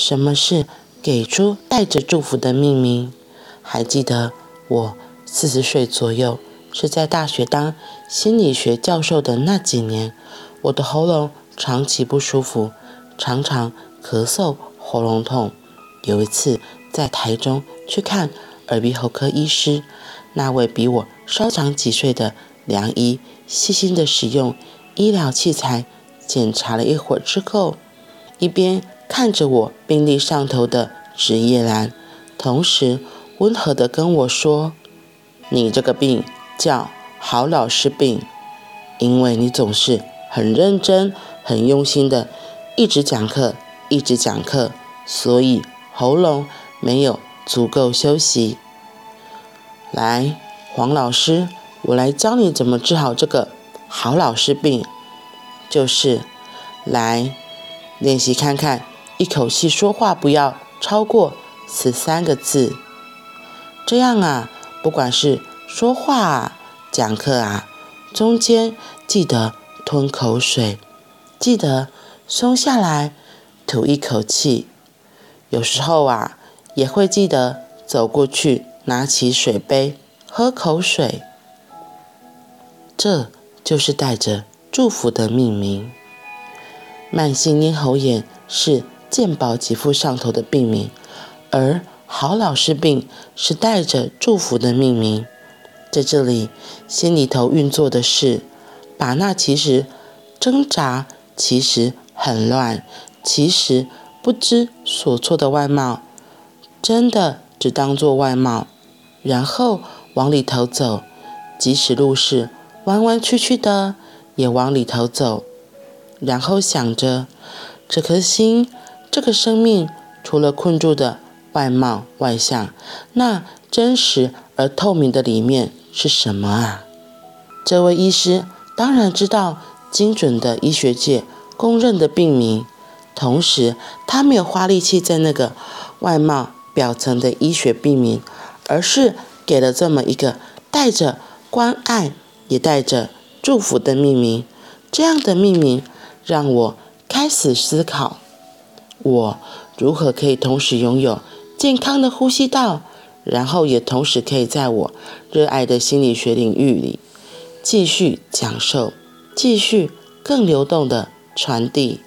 什么是给出带着祝福的命名？还记得我四十岁左右，是在大学当心理学教授的那几年，我的喉咙长期不舒服，常常咳嗽、喉咙痛。有一次在台中去看耳鼻喉科医师，那位比我稍长几岁的良医细心地使用医疗器材检查了一会儿之后，一边看着我病历上头的职业栏，同时温和地跟我说：“你这个病叫好老师病，因为你总是很认真、很用心的一直讲课，一直讲课，所以喉咙没有足够休息。来，黄老师，我来教你怎么治好这个好老师病，就是来练习看看。”一口气说话不要超过十三个字，这样啊，不管是说话啊、讲课啊，中间记得吞口水，记得松下来吐一口气。有时候啊，也会记得走过去拿起水杯喝口水。这就是带着祝福的命名。慢性咽喉炎是健保给付上头的病名，而好老师病是带着祝福的命名。在这里，心里头运作的是，把那其实挣扎、其实很乱、其实不知所措的外貌，真的只当做外貌，然后往里头走，即使路是弯弯曲曲的，也往里头走，然后想着这颗心。这个生命除了困住的外貌外相，那真实而透明的里面是什么啊？这位医师当然知道精准的医学界公认的病名，同时他没有花力气在那个外貌表层的医学病名，而是给了这么一个带着关爱也带着祝福的命名。这样的命名让我开始思考。我如何可以同时拥有健康的呼吸道，然后也同时可以在我热爱的心理学领域里继续讲授，继续更流动的传递。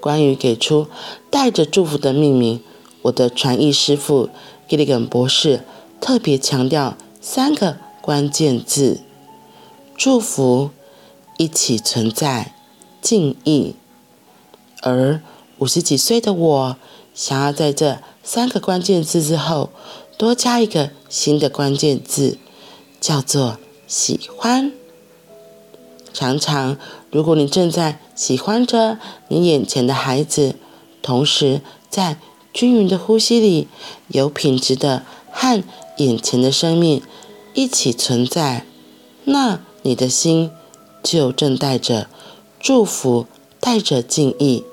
关于给出带着祝福的命名，我的传译师傅 Gilligan 博士特别强调三个关键字：祝福、一起存在、敬意，而。五十几岁的我，想要在这三个关键字之后，多加一个新的关键字，叫做喜欢。常常，如果你正在喜欢着你眼前的孩子，同时在均匀的呼吸里，有品质的和眼前的生命一起存在，那你的心就正带着祝福，带着敬意。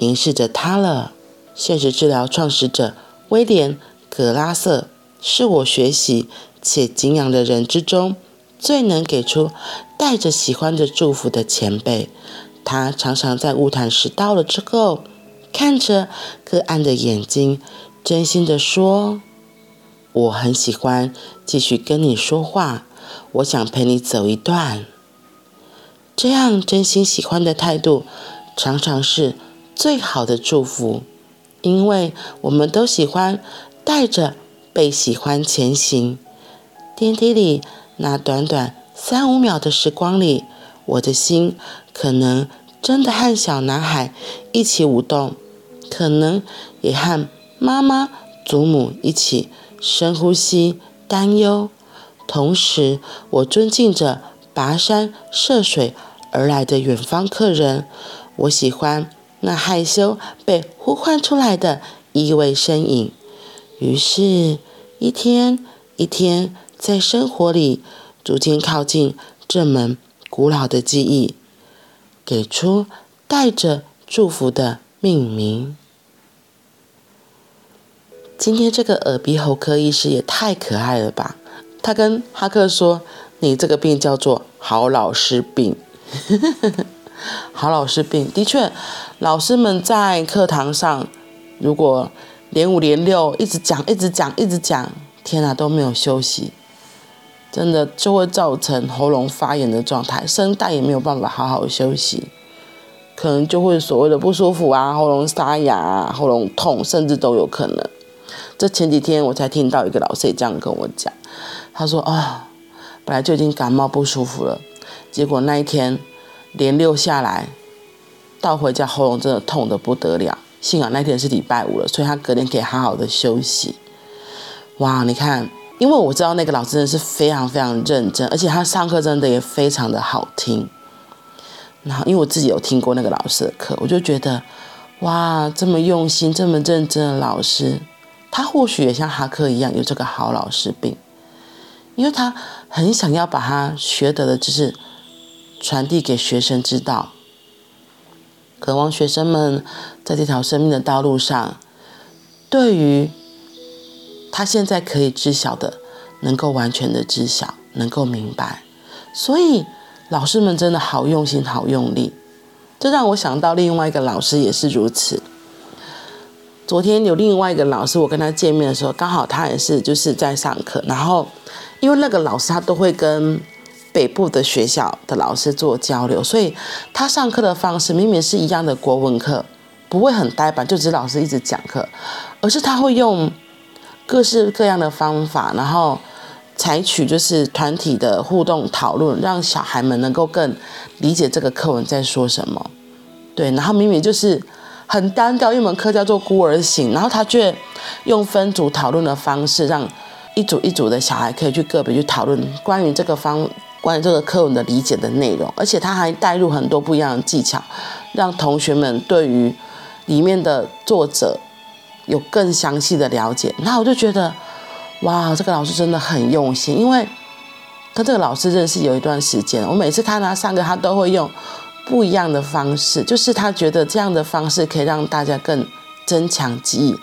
凝视着他了。现实治疗创始者威廉·格拉瑟是我学习且敬仰的人之中最能给出带着喜欢的祝福的前辈。他常常在晤谈时到了之后，看着个案的眼睛，真心地说：“我很喜欢继续跟你说话，我想陪你走一段。”这样真心喜欢的态度，常常是。最好的祝福，因为我们都喜欢带着被喜欢前行。电梯里那短短三五秒的时光里，我的心可能真的和小男孩一起舞动，可能也和妈妈、祖母一起深呼吸、担忧。同时，我尊敬着跋山涉水而来的远方客人，我喜欢。那害羞被呼唤出来的意味身影，于是，一天一天，在生活里逐渐靠近这门古老的记忆，给出带着祝福的命名。今天这个耳鼻喉科医师也太可爱了吧！他跟哈克说：“你这个病叫做好老师病。” 好老师病，的确，老师们在课堂上如果连五连六一直讲一直讲一直讲，天哪，都没有休息，真的就会造成喉咙发炎的状态，声带也没有办法好好休息，可能就会所谓的不舒服啊，喉咙沙哑啊，喉咙痛，甚至都有可能。这前几天我才听到一个老师也这样跟我讲，他说啊、本来就已经感冒不舒服了，结果那一天连六下来，到回家喉咙真的痛得不得了。幸好那天是礼拜五了，所以他隔天可以好好的休息。哇，你看，因为我知道那个老师真的是非常非常认真，而且他上课真的也非常的好听。然后因为我自己有听过那个老师的课，我就觉得，哇，这么用心、这么认真的老师。他或许也像哈克一样有这个好老师病，因为他很想要把他学得的知识传递给学生知道，渴望学生们在这条生命的道路上，对于他现在可以知晓的，能够完全的知晓，能够明白。所以老师们真的好用心，好用力。这让我想到另外一个老师也是如此。昨天有另外一个老师，我跟他见面的时候，刚好他也是就是在上课。然后，因为那个老师他都会跟北部的学校的老师做交流，所以他上课的方式明明是一样的国文课，不会很呆板，就只老师一直讲课，而是他会用各式各样的方法，然后采取就是团体的互动讨论，让小孩们能够更理解这个课文在说什么。对，然后明明就是。很单调，一门课叫做孤儿行，然后他却用分组讨论的方式，让一组一组的小孩可以去个别去讨论关于这个方关于这个课文的理解的内容，而且他还带入很多不一样的技巧，让同学们对于里面的作者有更详细的了解。那我就觉得，哇，这个老师真的很用心，因为跟这个老师认识有一段时间，我每次看他上课，他都会用。不一样的方式，就是他觉得这样的方式可以让大家更增强记忆。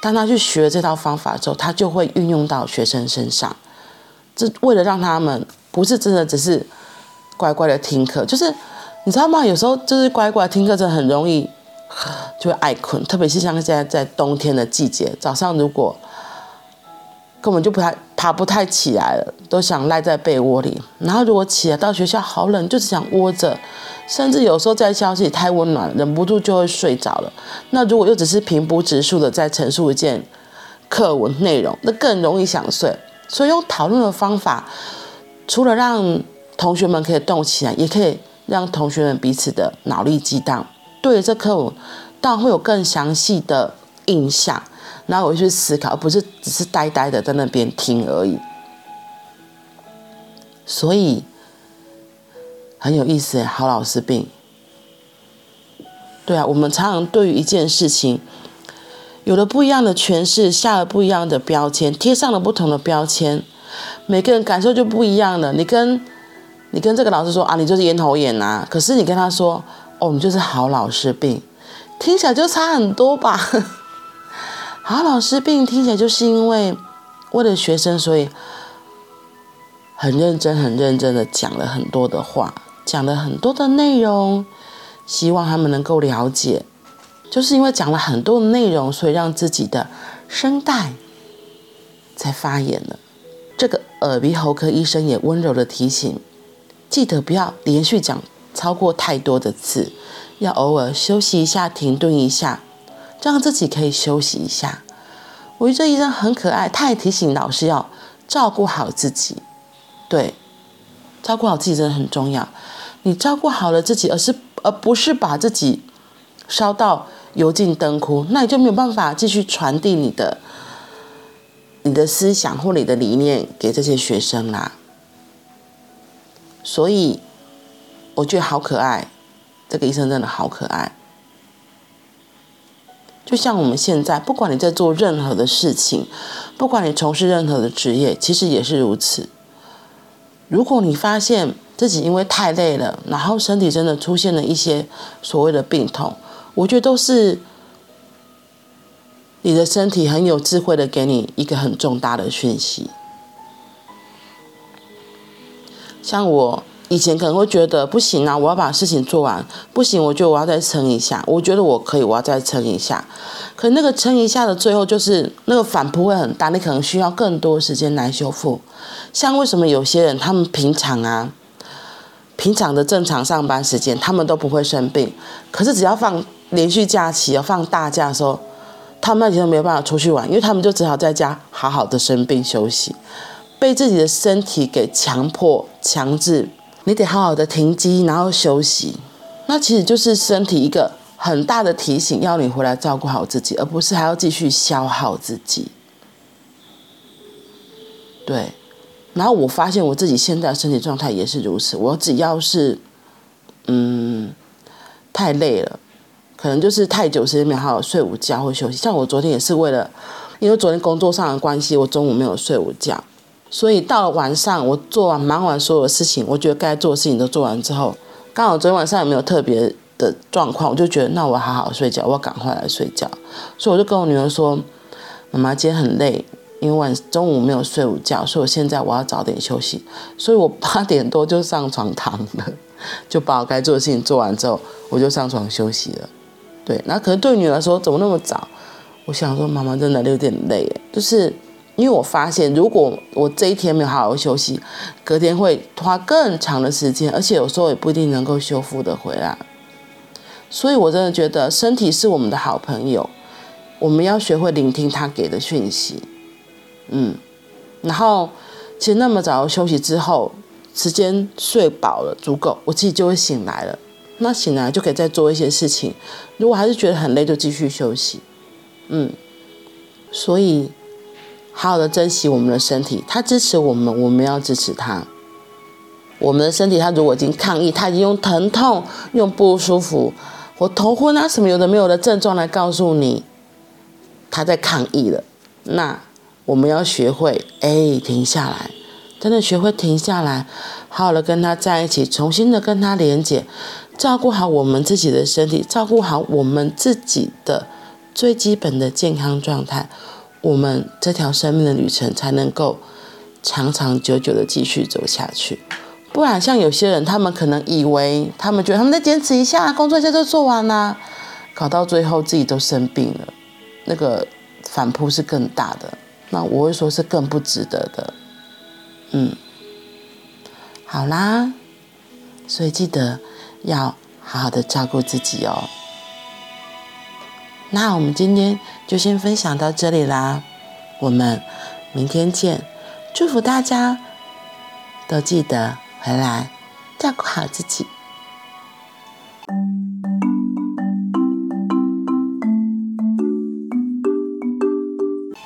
当他去学这套方法之后，他就会运用到学生身上。这为了让他们不是真的只是乖乖的听课，就是你知道吗？有时候就是乖乖听课，真的很容易就会爱困，特别是像现在在冬天的季节，早上如果根本就不太爬不太起来了，都想赖在被窝里。然后如果起来到学校好冷，就是想窝着。甚至有时候在教室里太温暖，忍不住就会睡着了。那如果又只是平铺直述的在陈述一件课文内容，那更容易想睡。所以用讨论的方法，除了让同学们可以动起来，也可以让同学们彼此的脑力激荡，对于这课文当然会有更详细的印象，然后我去思考，而不是只是呆呆的在那边听而已。所以。很有意思，好老师病。对啊，我们常常对于一件事情有了不一样的诠释，下了不一样的标签，贴上了不同的标签，每个人感受就不一样了。你跟你跟这个老师说啊，你就是咽喉炎啊，可是你跟他说哦，你就是好老师病，听起来就差很多吧？好老师病听起来就是因为为了学生，所以很认真、很认真的讲了很多的话。讲了很多的内容，希望他们能够了解。就是因为讲了很多的内容，所以让自己的声带才发炎了。这个耳鼻喉科医生也温柔的提醒：记得不要连续讲超过太多的字，要偶尔休息一下，停顿一下，让自己可以休息一下。我觉得这医生很可爱，他也提醒老师要照顾好自己。对，照顾好自己真的很重要。你照顾好了自己，而是而不是把自己烧到油尽灯枯，那你就没有办法继续传递你的你的思想或你的理念给这些学生啦。所以我觉得好可爱，这个医生真的好可爱。就像我们现在，不管你在做任何的事情，不管你从事任何的职业，其实也是如此。如果你发现，自己因为太累了，然后身体真的出现了一些所谓的病痛，我觉得都是你的身体很有智慧的给你一个很重大的讯息。像我以前可能会觉得不行啊，我要把事情做完，不行，我觉得我要再撑一下，我觉得我可以，我要再撑一下。可那个撑一下的最后，就是那个反扑会很大，你可能需要更多时间来修复。像为什么有些人他们平常啊，平常的正常上班时间他们都不会生病，可是只要放连续假期要放大假的时候，他们那几天没有办法出去玩，因为他们就只好在家好好的生病休息，被自己的身体给强迫强制。你得好好的停机，然后休息。那其实就是身体一个很大的提醒，要你回来照顾好自己，而不是还要继续消耗自己。对。然后我发现我自己现在的身体状态也是如此。我只要是，嗯，太累了，可能就是太久时间没有好好睡午觉或休息。像我昨天也是为了，因为昨天工作上的关系，我中午没有睡午觉。所以到了晚上，我做完忙完所有事情，我觉得该做的事情都做完之后，刚好昨天晚上也没有特别的状况，我就觉得那我好好睡觉，我要赶快来睡觉。所以我就跟我女儿说：“妈妈今天很累，因为晚中午没有睡午觉，所以我现在我要早点休息。”所以我八点多就上床躺了，就把我该做的事情做完之后，我就上床休息了。对，那可能对女儿说怎么那么早？我想说妈妈真的有点累，就是。因为我发现，如果我这一天没有好好休息，隔天会花更长的时间，而且有时候也不一定能够修复的回来。所以我真的觉得身体是我们的好朋友，我们要学会聆听他给的讯息。嗯，然后其实那么早休息之后，时间睡饱了足够，我自己就会醒来了。那醒来就可以再做一些事情。如果还是觉得很累，就继续休息。嗯，所以。好好的珍惜我们的身体，它支持我们，我们要支持它。我们的身体，它如果已经抗议，它已经用疼痛、用不舒服我头昏啊什么有的没有的症状来告诉你，它在抗议了。那我们要学会，哎，停下来，真的学会停下来，好好的跟它在一起，重新的跟它连接，照顾好我们自己的身体，照顾好我们自己的最基本的健康状态。我们这条生命的旅程才能够长长久久的继续走下去，不然像有些人，他们可能以为，他们觉得他们再坚持一下，工作一下就做完了，搞到最后自己都生病了，那个反扑是更大的。那我会说是更不值得的。嗯，好啦，所以记得要好好的照顾自己哦。那我们今天就先分享到这里啦，我们明天见，祝福大家都记得回来照顾好自己。